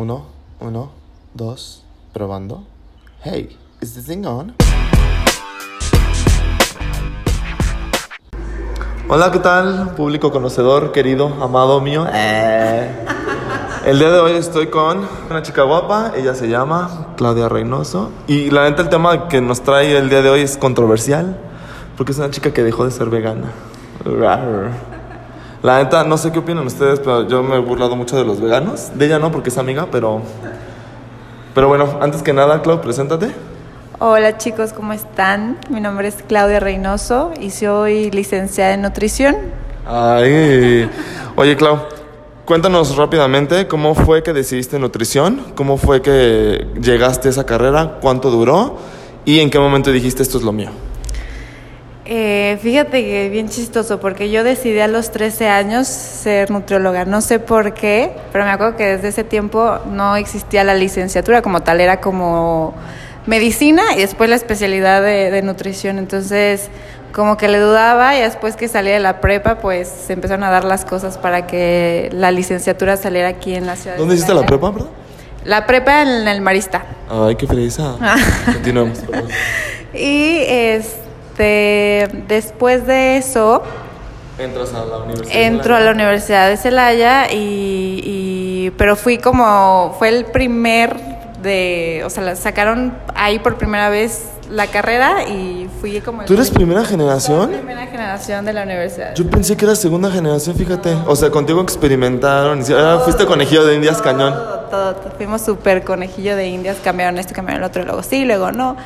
Uno, uno, dos, probando. Hey, is this thing on? Hola, ¿qué tal? Público conocedor, querido, amado mío. Eh. El día de hoy estoy con una chica guapa, ella se llama Claudia Reynoso. Y la neta, el tema que nos trae el día de hoy es controversial, porque es una chica que dejó de ser vegana. Rar. La neta, no sé qué opinan ustedes, pero yo me he burlado mucho de los veganos. De ella no, porque es amiga, pero. Pero bueno, antes que nada, Clau, preséntate. Hola chicos, ¿cómo están? Mi nombre es Claudia Reynoso y soy licenciada en nutrición. Ay. Oye, Clau, cuéntanos rápidamente cómo fue que decidiste nutrición, cómo fue que llegaste a esa carrera, cuánto duró y en qué momento dijiste esto es lo mío. Eh, fíjate que bien chistoso, porque yo decidí a los 13 años ser nutrióloga. No sé por qué, pero me acuerdo que desde ese tiempo no existía la licenciatura como tal, era como medicina y después la especialidad de, de nutrición. Entonces, como que le dudaba y después que salí de la prepa, pues se empezaron a dar las cosas para que la licenciatura saliera aquí en la ciudad. de ¿Dónde hiciste la prepa, perdón? La prepa en el Marista. Ay, qué feliz. Continuamos. perdón. Y este después de eso Entras a la universidad. entro a la Universidad de Celaya y, y- pero fui como fue el primer de, o sea, la sacaron ahí por primera vez la carrera y fui como el ¿Tú eres primer- primera generación? primera generación de la universidad. Yo pensé que eras segunda generación, fíjate. O sea, contigo experimentaron. y- Ah, fuiste conejillo de indias cañón. Todo, todo, todo. Fuimos súper conejillo de indias, cambiaron esto, cambiaron el otro, luego sí, luego no.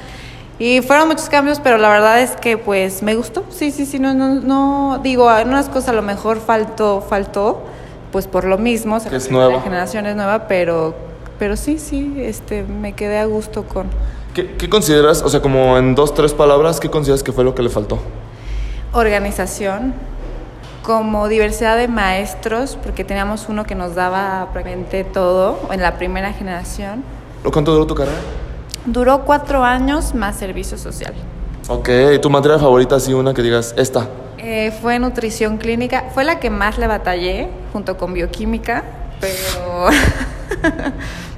Y fueron muchos cambios, pero la verdad es que pues me gustó. Sí, sí, sí, no, no, no digo, en unas cosas a lo mejor faltó, faltó, pues por lo mismo. o sea, es la nueva. generación es nueva, pero, pero sí, sí, este, me quedé a gusto con ¿Qué, qué consideras, o sea, como en dos, tres palabras, qué consideras que fue lo que le faltó? organización, como diversidad de maestros, porque teníamos uno que nos daba prácticamente todo en la primera generación. ¿Cuánto duró tu carrera? Duró cuatro años más servicio social. Ok, ¿y tu materia favorita, así una que digas, esta? Eh, fue nutrición clínica, fue la que más le batallé junto con bioquímica, pero,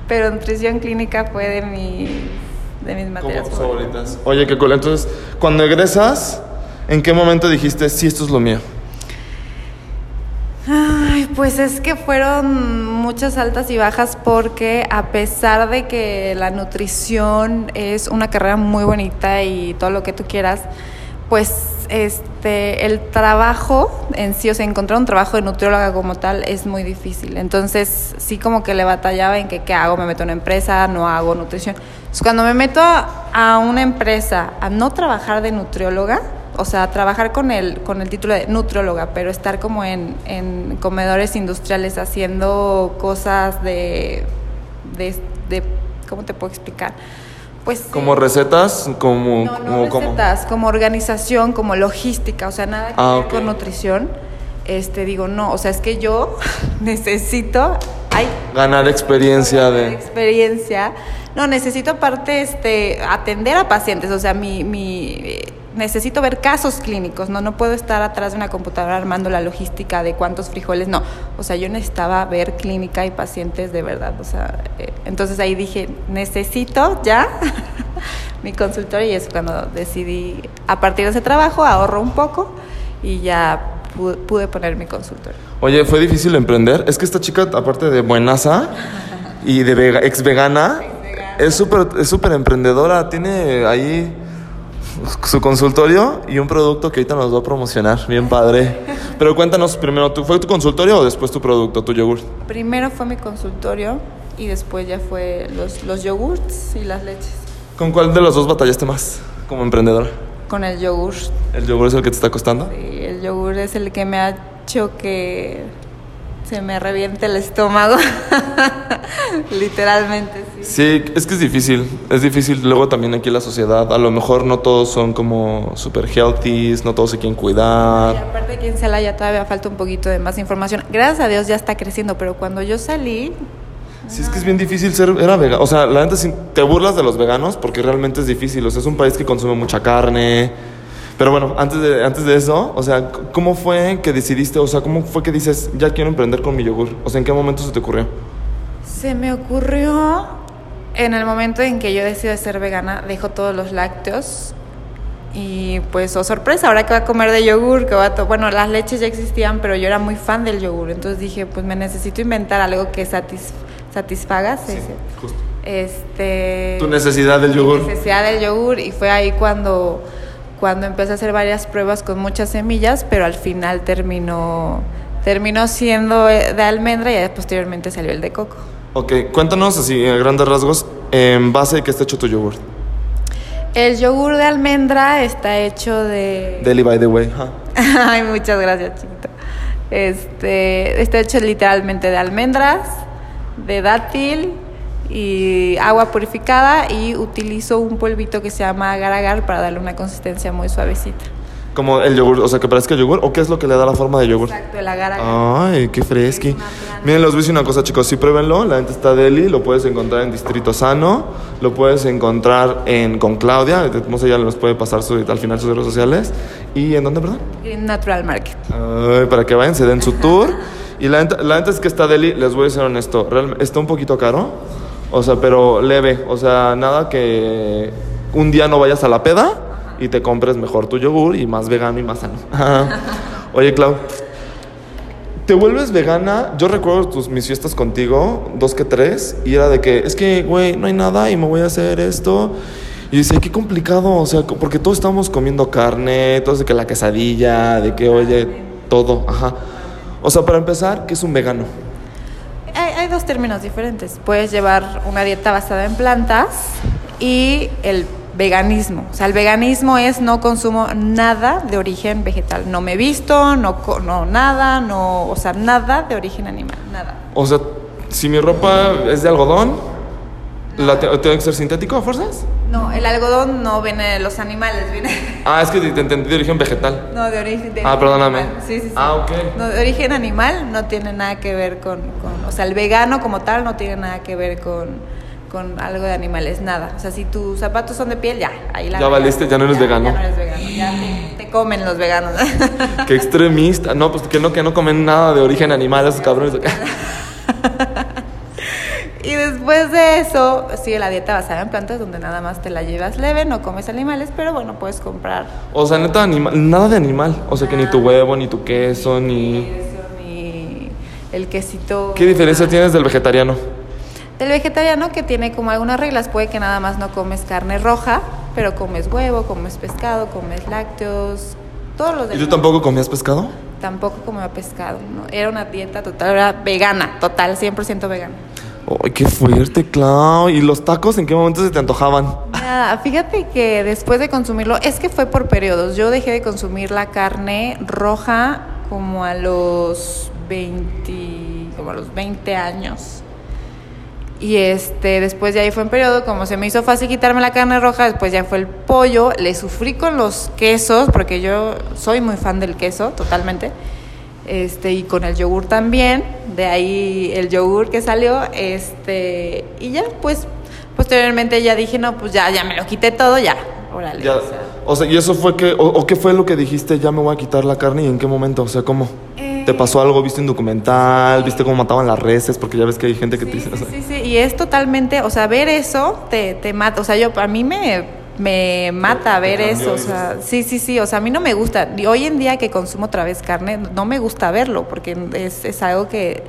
pero nutrición clínica fue de, mi, de mis materias favoritas. favoritas. Oye, qué cool. Entonces, cuando egresas, ¿en qué momento dijiste, sí, esto es lo mío? Pues es que fueron muchas altas y bajas porque a pesar de que la nutrición es una carrera muy bonita y todo lo que tú quieras, pues este el trabajo en sí, o sea, encontrar un trabajo de nutrióloga como tal es muy difícil. Entonces, sí como que le batallaba en que qué hago, me meto en una empresa, no hago nutrición. Cuando me meto a una empresa a no trabajar de nutrióloga, o sea, trabajar con el, con el título de nutrióloga, pero estar como en, en comedores industriales haciendo cosas de, de, de- ¿cómo te puedo explicar? Pues sí. ¿Como recetas? Como, no, no como, recetas, como organización, como logística, o sea, nada que Ah, ver con nutrición. Este, digo, no, o sea, es que yo necesito, ay, Ganar experiencia de de... experiencia. No, necesito aparte este atender a pacientes, o sea, mi, mi eh, necesito ver casos clínicos, no no puedo estar atrás de una computadora armando la logística de cuántos frijoles, no. O sea, yo necesitaba ver clínica y pacientes de verdad, o sea, eh, entonces ahí dije, necesito ya mi consultorio y es cuando decidí a partir de ese trabajo ahorro un poco y ya pude, pude poner mi consultorio. Oye, ¿fue difícil emprender? Es que esta chica, aparte de buenaza y de vega- ex vegana, es súper es súper emprendedora. Tiene ahí su consultorio y un producto que ahorita nos va a promocionar. Bien padre. Pero cuéntanos primero, ¿tú, ¿fue tu consultorio o después tu producto, tu yogur? Primero fue mi consultorio y después ya fue los, los yogurts y las leches. ¿Con cuál de los dos batallaste más como emprendedora? Con el yogur. ¿El yogur es el que te está costando? Sí, el yogur es el que me ha hecho que se me reviente el estómago. Literalmente, sí. Sí, es que es difícil, es difícil luego también aquí la sociedad, a lo mejor no todos son como super healthy, no todos se quieren Y cuidar. aparte aquí en Celaya todavía falta un poquito de más información. Gracias a Dios ya está creciendo, pero cuando yo salí, Sí, es que es bien difícil ser, era vegano, o sea, la sí, te burlas de los veganos porque realmente es difícil, o sea, es un país que consume mucha carne, pero bueno, antes de, antes de eso, o sea, ¿cómo fue que decidiste, o sea, cómo fue que dices, ya quiero emprender con mi yogur? O sea, ¿en qué momento se te ocurrió? Se me ocurrió en el momento en que yo decidí ser vegana, dejo todos los lácteos y pues, oh sorpresa, ahora que va a comer de yogur, que va a bueno, las leches ya existían, pero yo era muy fan del yogur, entonces dije, pues me necesito inventar algo que satis- satisfaga, ¿se dice? justo. este Tu necesidad del yogur. necesidad del yogur y fue ahí cuando cuando empecé a hacer varias pruebas con muchas semillas, pero al final terminó terminó siendo de almendra y posteriormente salió el de coco. Ok, cuéntanos así, a grandes rasgos, en base de qué está hecho tu yogur. El yogur de almendra está hecho de Deli, by the way. Ay, muchas gracias, chiquito. Este, está hecho literalmente de almendras, de dátil y agua purificada y utilizo un polvito que se llama agar agar para darle una consistencia muy suavecita. Como el yogur, o sea, que parezca yogur, o qué es lo que le da la forma de yogur. Exacto, el agar agar. Ay, qué fresqui. Miren, les voy a decir una cosa, chicos. Sí, pruébenlo. La gente está deli. Lo puedes encontrar en Distrito Sano. Lo puedes encontrar en con Claudia. No sé, ya les puede pasar su- al final sus redes sociales. ¿Y en dónde, perdón? Green Natural Market. Ay, para que vayan, se den su tour. Y la la neta es que está deli. Les voy a ser honesto. real- está un poquito caro. O sea, pero leve. O sea, nada que un día no vayas a la peda y te compres mejor tu yogur y más vegano y más sano. Oye, Clau. Te vuelves vegana. Yo recuerdo tus, mis fiestas contigo, dos que tres, y era de que, es que, güey, no hay nada y me voy a hacer esto. Y dice, qué complicado, o sea, porque todos estamos comiendo carne, todos de que la quesadilla, de que, oye, todo, ajá. O sea, para empezar, ¿qué es un vegano? Dos términos diferentes. Puedes llevar una dieta basada en plantas y el veganismo. O sea, el veganismo es no consumo nada de origen vegetal. No me visto, no, no nada, no, o sea, nada de origen animal, nada. O sea, si mi ropa es de algodón, ¿la te- ¿tengo que ser sintético a fuerzas? No, el algodón no viene de los animales, viene Ah, es que te te entendí de origen vegetal. no de origen de Ah, perdóname. animal. Sí, sí, sí. Ah, ok. No, de origen animal no tiene nada que ver con, con- o sea, el vegano como tal no tiene nada que ver con, con algo de animales, nada. O sea, si tus zapatos son de piel, ya, ahí la Ya valiste, ya no eres vegano. Ya no eres vegano, ya te, te comen los veganos. Qué extremista. No, pues que no, que no comen nada de origen animal esos cabrones. y después de eso, sigue la dieta basada en plantas donde nada más te la llevas leve, no comes animales, pero bueno, puedes comprar O sea, neta, anima- nada de animal. O sea, que ni tu huevo, ni tu queso, ni... eso, ni el quesito. ¿Qué diferencia tienes del vegetariano? El vegetariano que tiene como algunas reglas, puede que nada más no comes carne roja, pero comes huevo, comes pescado, comes lácteos, todos los ¿Y tú demás. tampoco comías pescado? Tampoco comía pescado, ¿no? Era una dieta total, era vegana, total, 100% vegana. ¡Ay, qué fuerte, Clau! ¿Y los tacos en qué momento se te antojaban? Nada, fíjate que después de consumirlo, es que fue por periodos. Yo dejé de consumir la carne roja como a los 20, como a los 20 años. Y este, después de ahí fue en periodo, como se me hizo fácil quitarme la carne roja, después ya fue el pollo, le sufrí con los quesos, porque yo soy muy fan del queso, totalmente. Este, y con el yogur también, de ahí el yogur que salió, este, y ya, pues, posteriormente ya dije, no, pues ya, ya me lo quité todo, ya, órale. Ya, o sea. o sea, ¿y eso fue que, o, o qué fue lo que dijiste, ya me voy a quitar la carne y en qué momento? O sea, ¿cómo? Eh. ¿Te pasó algo? ¿Viste un documental? ¿Viste cómo mataban las reses? Porque ya ves que hay gente que te Sí, dice, sí, o sea, sí, sí, y es totalmente, o sea, ver eso te, te mata, o sea, yo, a mí me, me mata ver eso, o sea, sí, sí, sí, o sea, a mí no me gusta, y hoy en día que consumo otra vez carne, no me gusta verlo, porque es, es algo que,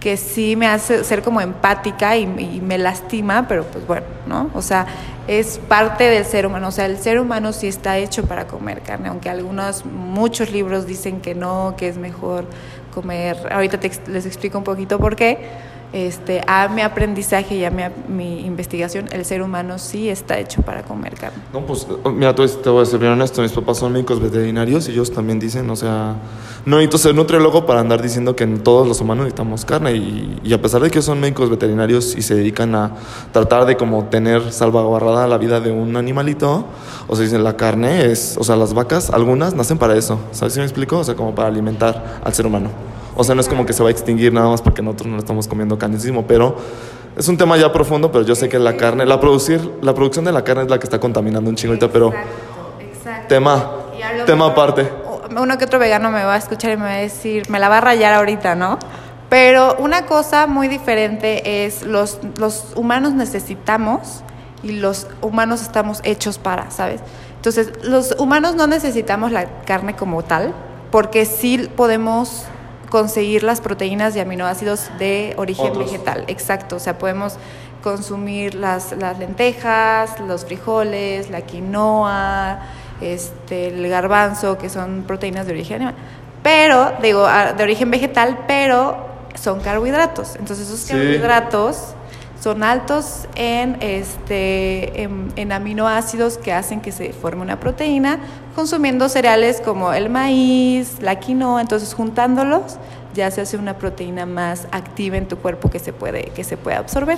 que sí me hace ser como empática y, y me lastima, pero pues bueno, ¿no? O sea, es parte del ser humano, o sea, el ser humano sí está hecho para comer carne, aunque algunos, muchos libros dicen que no, que es mejor comer, ahorita te les explico un poquito por qué, este, a mi aprendizaje y a mi, mi investigación, el ser humano sí está hecho para comer carne. No, pues, eh, mira, tú- te voy a ser bien honesto, mis papás son médicos veterinarios y ellos también dicen, o sea, no necesito ser nutriólogo para andar diciendo que todos los humanos necesitamos carne y, y a pesar de que son médicos veterinarios y se dedican a tratar de como tener salvaguardada la vida de un animalito, o sea, dicen la carne es, o sea, las vacas, algunas nacen para eso, ¿sabes si me explico? O sea, como para alimentar al ser humano. O sea, no es como que se va a extinguir nada más porque nosotros no estamos comiendo carnicismo, pero es un tema ya profundo, pero yo sé que la carne, la producir, la producción de la carne es la que está contaminando un chingo ahorita, pero exacto. tema, tema aparte. Uno que otro vegano me va a escuchar y me va a decir, me la va a rayar ahorita, ¿no? Pero una cosa muy diferente es los, los humanos necesitamos y los humanos estamos hechos para, ¿sabes? Entonces, los humanos no necesitamos la carne como tal, porque sí podemos conseguir las proteínas y aminoácidos de origen Otros. vegetal. Exacto, o sea, podemos consumir las, las lentejas, los frijoles, la quinoa, este, el garbanzo, que son proteínas de origen animal, pero, digo, ah, de origen vegetal, pero son carbohidratos. Entonces esos Sí. carbohidratos son altos en, este, en, aminoácidos que hacen que se forme una proteína, consumiendo cereales como el maíz, la quinoa, entonces juntándolos ya se hace una proteína más activa en tu cuerpo que se puede, que se puede absorber.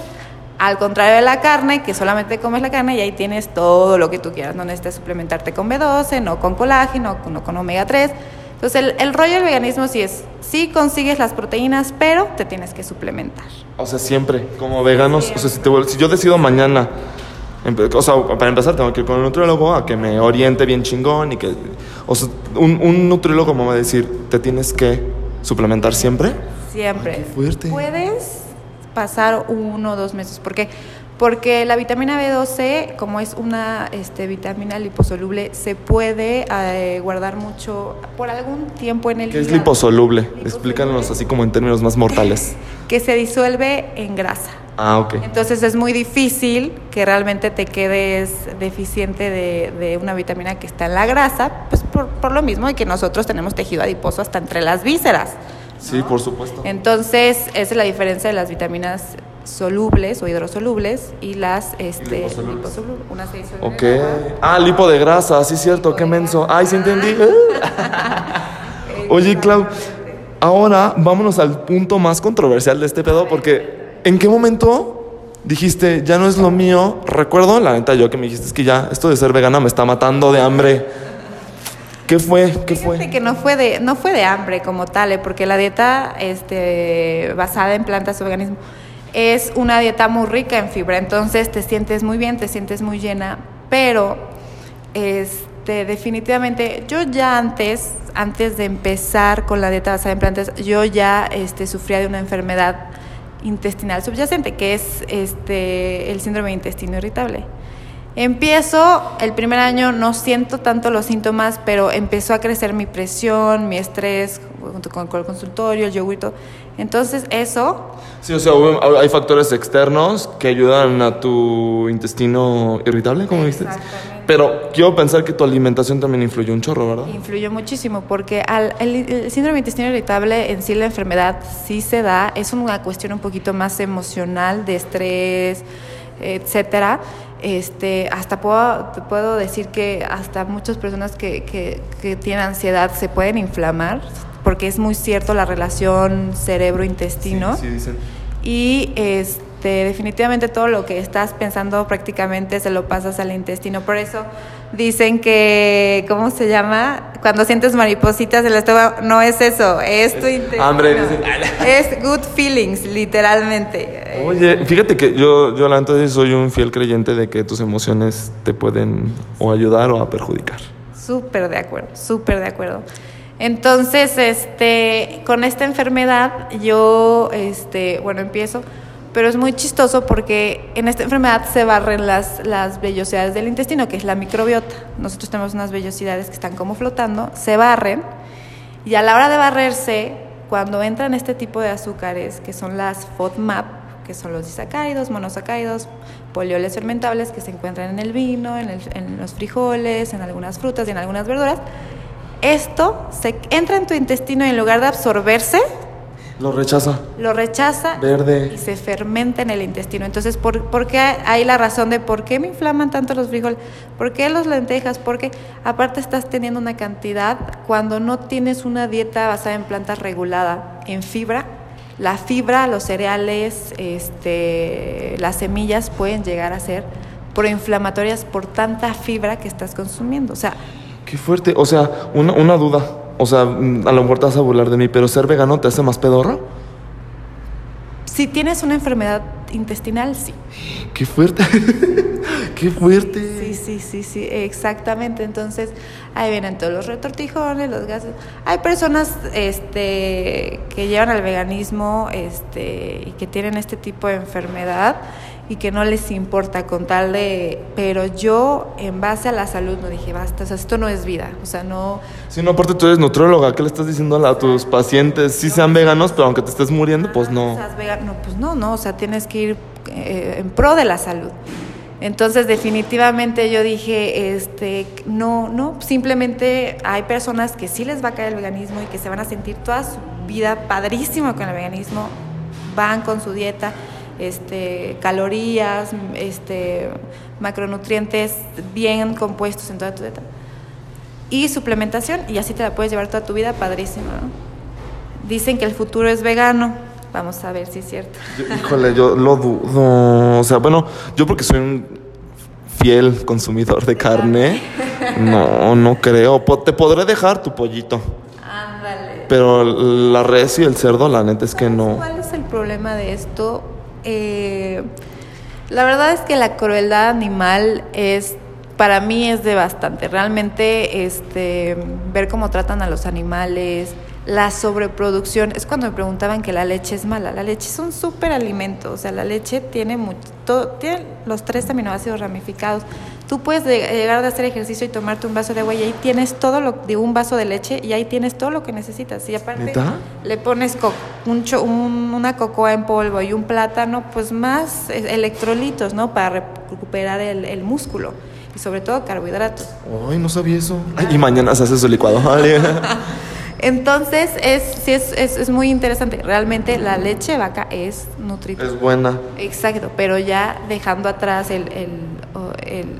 Al contrario de la carne, que solamente comes la carne y ahí tienes todo lo que tú quieras. No necesitas suplementarte con B12, no con colágeno, no con omega 3. Entonces el, el rollo del veganismo sí es, sí consigues las proteínas, pero te tienes que suplementar. O sea, siempre, como veganos, o sea, si, te si yo decido mañana, o sea, para empezar tengo que ir con un nutriólogo a que me oriente bien chingón y que, o sea, un, un nutriólogo como va a decir, te tienes que suplementar siempre. Siempre. Ay, qué fuerte. Puedes pasar uno o dos meses. ¿Por qué? Porque la vitamina B12, como es una este, vitamina liposoluble, se puede eh, guardar mucho por algún tiempo en el ¿Qué es? Liposoluble. Explícanos así como en términos más mortales. Que se disuelve en grasa. Ah, ok. Entonces es muy difícil que realmente te quedes deficiente de, de una vitamina que está en la grasa, pues por, por lo mismo de que nosotros tenemos tejido adiposo hasta entre las vísceras. Sí, por supuesto. Entonces, esa es la diferencia de las vitaminas solubles o hidrosolubles y las este, liposolubles. liposolubles. Una se disuelve Ok. Ah, lipo de grasa, sí, cierto, qué menso. Ay, sí entendí. Oye, Clau, ahora vámonos al punto más controversial de este pedo, porque ¿en qué momento dijiste, ya no es lo mío? Recuerdo, la neta, yo que me dijiste, es que ya, esto de ser vegana me está matando de hambre. ¿Qué fue? ¿Qué Fíjate fue? que no fue de no fue de hambre como tal, eh, porque la dieta este, basada en plantas o veganismo es una dieta muy rica en fibra, entonces te sientes muy bien, te sientes muy llena, pero este, definitivamente yo ya antes, antes de empezar con la dieta basada en plantas, yo ya este, sufría de una enfermedad intestinal subyacente, que es este, el síndrome de intestino irritable. Empiezo, el primer año no siento tanto los síntomas, pero empezó a crecer mi presión, mi estrés, junto con, el consultorio, el yogur y todo. Entonces eso, Sí, o sea, hay factores externos que ayudan a tu intestino irritable, como dices. Exactamente. Pero quiero pensar que tu alimentación también influyó un chorro, ¿verdad? influyó muchísimo porque al, el, el síndrome de intestino irritable en sí la enfermedad sí se da, es una cuestión un poquito más emocional, de estrés, etcétera. Este, hasta puedo, puedo decir que hasta muchas personas que, que, que tienen ansiedad se pueden inflamar porque es muy cierto la relación cerebro-intestino. Sí, sí, dicen. Y este, definitivamente todo lo que estás pensando prácticamente se lo pasas al intestino. Por eso dicen que, ¿cómo se llama? Cuando sientes maripositas en el estómago, no es eso, es tu intestino. hambre. Es good feelings, literalmente. Oye, fíjate que yo, yo sí soy un fiel creyente de que tus emociones te pueden o ayudar o a perjudicar. Súper de acuerdo, súper de acuerdo. Entonces, este, con esta enfermedad, yo, este, bueno, empiezo, pero es muy chistoso porque en esta enfermedad se barren las, las vellosidades del intestino, que es la microbiota. Nosotros tenemos unas vellosidades que están como flotando, se barren, y a la hora de barrerse, cuando entran este tipo de azúcares, que son las FODMAP, que son los disacáridos, monosacáridos, polioles fermentables que se encuentran en el vino, en, el- en los frijoles, en algunas frutas y en algunas verduras, esto se entra en tu intestino y en lugar de absorberse, Lo rechaza. lo rechaza Verde. y se fermenta en el intestino. Entonces, ¿por, por qué hay la razón de por qué me inflaman tanto los frijoles? ¿Por qué las lentejas? Porque aparte estás teniendo una cantidad, cuando no tienes una dieta basada en plantas regulada en fibra, la fibra, los cereales, este, las semillas pueden llegar a ser proinflamatorias por tanta fibra que estás consumiendo. O sea, Qué fuerte. O sea, una, una duda. O sea, a lo mejor te vas a burlar de mí, pero ser vegano te hace más pedorro. si tienes una enfermedad intestinal, sí. Qué fuerte. Qué fuerte. Sí, sí, sí, sí, exactamente. Entonces, ahí vienen todos los retortijones, los gases. Hay personas este, que llevan al veganismo este, y que tienen este tipo de enfermedad y que no les importa con tal de... Pero yo, en base a la salud, no dije, basta, o sea, esto no es vida, o sea, no... Sí, no, aparte tú eres nutrióloga, ¿qué le estás diciendo a tus pacientes? Sí sean veganos, pero aunque te estés muriendo, pues no. Seas vegano, pues no, no, o sea, tienes que ir eh, en pro de la salud. Entonces, definitivamente yo dije, este, no, no, simplemente hay personas que sí les va a caer el veganismo y que se van a sentir toda su vida padrísimo con el veganismo, van con su dieta este, calorías, este, macronutrientes bien compuestos en toda tu dieta. Y suplementación, y así te la puedes llevar toda tu vida, padrísimo. Dicen que el futuro es vegano. Vamos a ver si es cierto. híjole, yo lo dudo. O sea, bueno, yo porque soy un fiel consumidor de carne, no, no creo. Te podré dejar tu pollito. Ándale. Pero la res y el cerdo, la neta es que no. ¿Cuál es el problema de esto? Eh, la verdad es que la crueldad animal es para mí es devastante. Realmente este ver cómo tratan a los animales, la sobreproducción, es cuando me preguntaban que la leche es mala. La leche es un súper alimento, o sea, la leche tiene mucho, tiene los tres aminoácidos ramificados. Tú puedes llegar a hacer ejercicio y tomarte un vaso de agua y ahí tienes todo lo de un vaso de leche y ahí tienes todo lo que necesitas. Y aparte le pones un, una cocoa en polvo y un plátano, pues más electrolitos, ¿no? Para recuperar el, músculo y sobre todo carbohidratos. Ay, no sabía eso. y mañana se hace su licuado. Entonces, es, sí, es, es, muy interesante. Realmente la leche de vaca es nutritiva. Es buena. Exacto, pero ya dejando atrás el,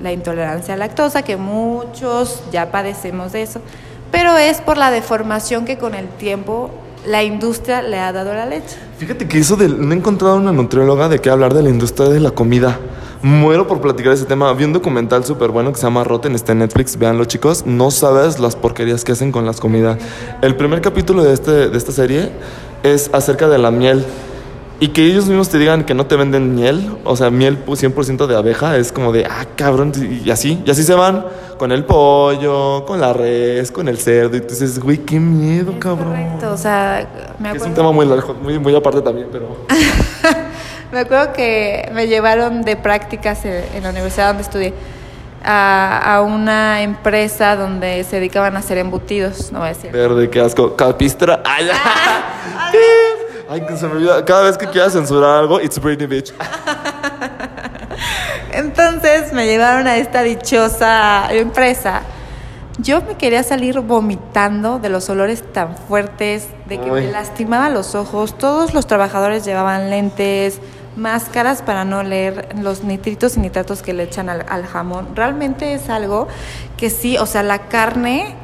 la intolerancia a lactosa, que muchos ya padecemos de eso, pero es por la deformación que con el tiempo la industria le ha dado a la leche. Fíjate que eso de, no he encontrado una nutrióloga de qué hablar de la industria de la comida. Muero por platicar ese tema. Vi un documental súper bueno que se llama Rotten, está en Netflix. Véanlo, chicos. No sabes las porquerías que hacen con las comidas. El primer capítulo de, este, de esta serie es acerca de la miel. Y que ellos mismos te digan que no te venden miel, o sea, miel 100% de abeja, es como de, ah, cabrón, y así, y así se van con el pollo, con la res, con el cerdo, y tú dices, güey, qué miedo, cabrón. Correcto, o sea, me acuerdo. Es un tema muy largo, muy, muy aparte también, pero. me acuerdo que me llevaron de prácticas en la universidad donde estudié. A, a, una empresa donde se dedicaban a hacer embutidos, no voy a decir. Verde, qué asco. Capistra. Ay, ah, Ay, que se me olvida. Cada vez que quiera censurar algo, it's Britney Bitch. Entonces me llevaron a esta dichosa empresa. Yo me quería salir vomitando de los olores tan fuertes, de que me lastimaba los ojos. Todos los trabajadores llevaban lentes, máscaras para no leer los nitritos y nitratos que le echan al, al jamón. Realmente es algo que sí, o sea, la carne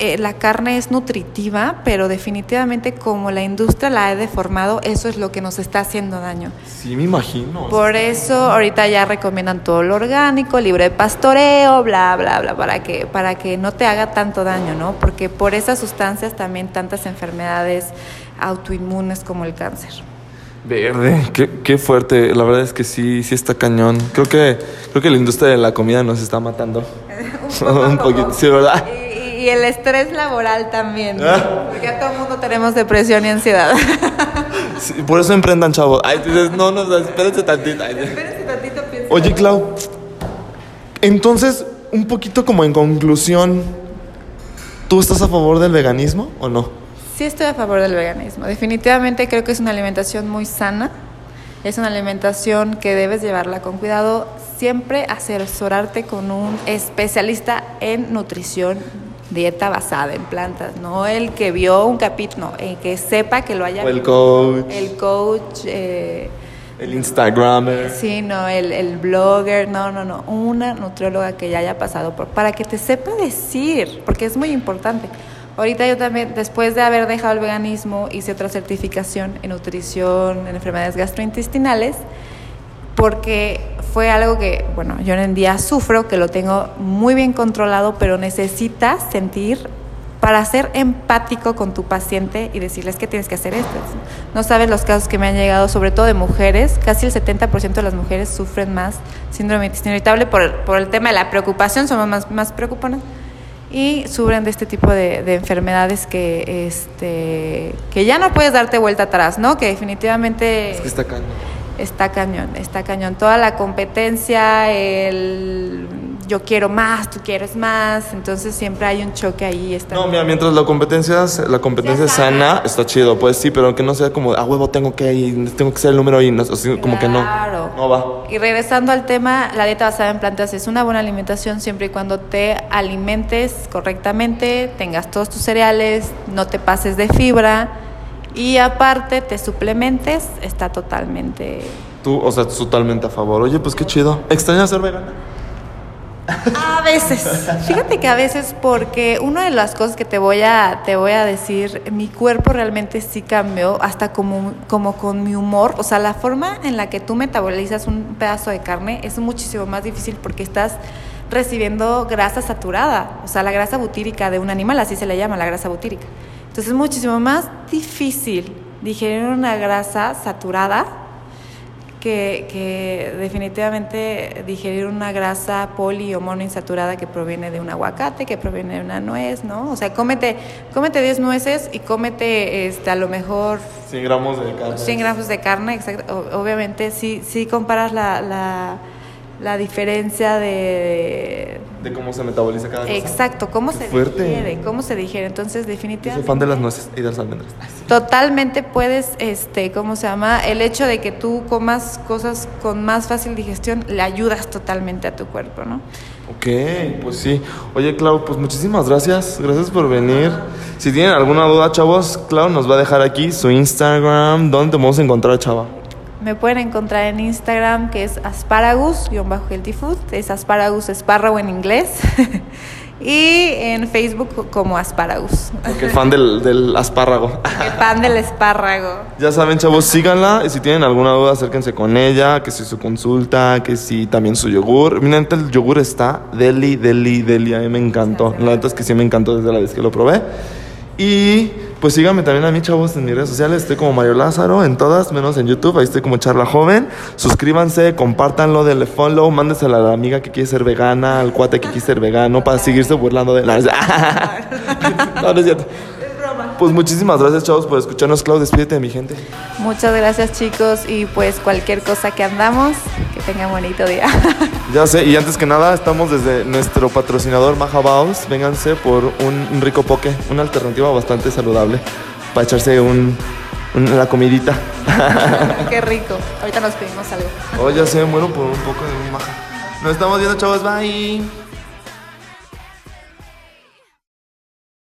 eh, la carne es nutritiva, pero definitivamente como la industria la ha deformado, eso es lo que nos está haciendo daño. Sí, me imagino. Por eso ahorita ya recomiendan todo lo orgánico, libre de pastoreo, bla, bla, bla, para que, para que no te haga tanto daño, ¿no? Porque por esas sustancias también tantas enfermedades autoinmunes como el cáncer. Verde, qué, qué, fuerte. La verdad es que sí, sí está cañón. Creo que, creo que la industria de la comida nos está matando. Un, poquito, sí, ¿verdad? Y el estrés laboral también. Ah. Porque a todo el mundo tenemos depresión y ansiedad. por eso emprendan, chavos. Ay, dices, no, no, espérense tantito. Espérense tantito, Oye, Clau, entonces, un poquito como en conclusión, ¿tú estás a favor del veganismo o no? Sí estoy a favor del veganismo. Definitivamente creo que es una alimentación muy sana. Es una alimentación que debes llevarla con cuidado. Siempre asesorarte con un especialista en nutrición dieta basada en plantas, no el que vio un capítulo, el que sepa que lo haya el coach. El coach. Eh, el Instagramer. Sí, no, el, el, blogger, no, no, no, una nutrióloga que ya haya pasado por, para que te sepa decir, porque es muy importante. Ahorita yo también, después de haber dejado el veganismo, hice otra certificación en nutrición, en enfermedades gastrointestinales, porque fue algo que, bueno, yo en día sufro, que lo tengo muy bien controlado, pero necesitas sentir para ser empático con tu paciente y decirles que tienes que hacer esto. No sabes los casos que me han llegado, sobre todo de mujeres, casi el 70% de las mujeres sufren más síndrome de intestino irritable por el, por el tema de la preocupación, somos más, más preocuponas y sufren de este tipo de, de, enfermedades que este que ya no puedes darte vuelta atrás, ¿no? Que definitivamente es que está cañón. Está cañón, está cañón. Toda la competencia, el yo quiero más, tú quieres más, entonces siempre hay un choque ahí. Está no, mira, mientras la competencia, la competencia es sana, está chido, pues sí, pero que no sea como, a huevo tengo que ir, tengo que ser el número y no, como que no. No va. Y regresando al tema, la dieta basada en plantas es una buena alimentación siempre y cuando te alimentes correctamente, tengas todos tus cereales, no te pases de fibra y aparte te suplementes, está totalmente... Tú, o sea, totalmente a favor. Oye, pues qué chido. ¿Extrañas ser vegana? A veces. Fíjate que a veces porque una de las cosas que te voy a te voy a decir, mi cuerpo realmente sí cambió hasta como como con mi humor, o sea, la forma en la que tú metabolizas un pedazo de carne es muchísimo más difícil porque estás recibiendo grasa saturada, o sea, la grasa butírica de un animal, así se le llama, la grasa butírica. Entonces es muchísimo más difícil digerir una grasa saturada que, que, definitivamente digerir una grasa poli o monoinsaturada que proviene de un aguacate, que proviene de una nuez, ¿no? O sea, cómete, cómete 10 nueces y cómete este, a lo mejor... 100 gramos de carne. 100 gramos de carne, exacto. Obviamente, sí, sí comparas la, la, la diferencia de, de... cómo se metaboliza cada cosa. Exacto, cómo Qué se fuerte. digiere, cómo se digiere. Entonces, definitivamente... Yo soy fan de las nueces y de las almendras. Totalmente puedes, este, ¿cómo se llama? El hecho de que tú comas cosas con más fácil digestión, le ayudas totalmente a tu cuerpo, ¿no? Ok, pues sí. Oye, Clau, pues muchísimas gracias. Gracias por venir. Si tienen alguna duda, chavos, Clau nos va a dejar aquí su Instagram. ¿Dónde te vamos a encontrar, chava? Me pueden encontrar en Instagram que es asparagus-healthy food. Es asparagus espárrago en inglés. y en Facebook como asparagus. Porque fan del, del espárrago. El fan del espárrago. Ya saben, chavos, síganla. Y si tienen alguna duda, acérquense con ella. Que si su consulta, que si también su yogur. Miren, el yogur está deli, deli, deli. A mí me encantó. La verdad es que sí me encantó desde la vez que lo probé. Y pues síganme también a mí, chavos, en mis redes sociales. Estoy como Mario Lázaro en todas, menos en YouTube. Ahí estoy como Charla Joven. Suscríbanse, compártanlo, denle follow, mándesela a la amiga que quiere ser vegana, al cuate que quiere ser vegano, para seguirse burlando de... No, no, no es cierto. Pues muchísimas gracias, chavos, por escucharnos. Clau, despídete de mi gente. Muchas gracias, chicos. Y pues cualquier cosa que andamos, que tengan bonito día. Ya sé, y antes que nada, estamos desde nuestro patrocinador Maja Baus. Vénganse por un, rico poke, una alternativa bastante saludable para echarse un, un, la comidita. Qué rico. Ahorita nos pedimos algo. Oh, ya sé, muero por un poco de un Maja. Nos estamos viendo, chavos. Bye.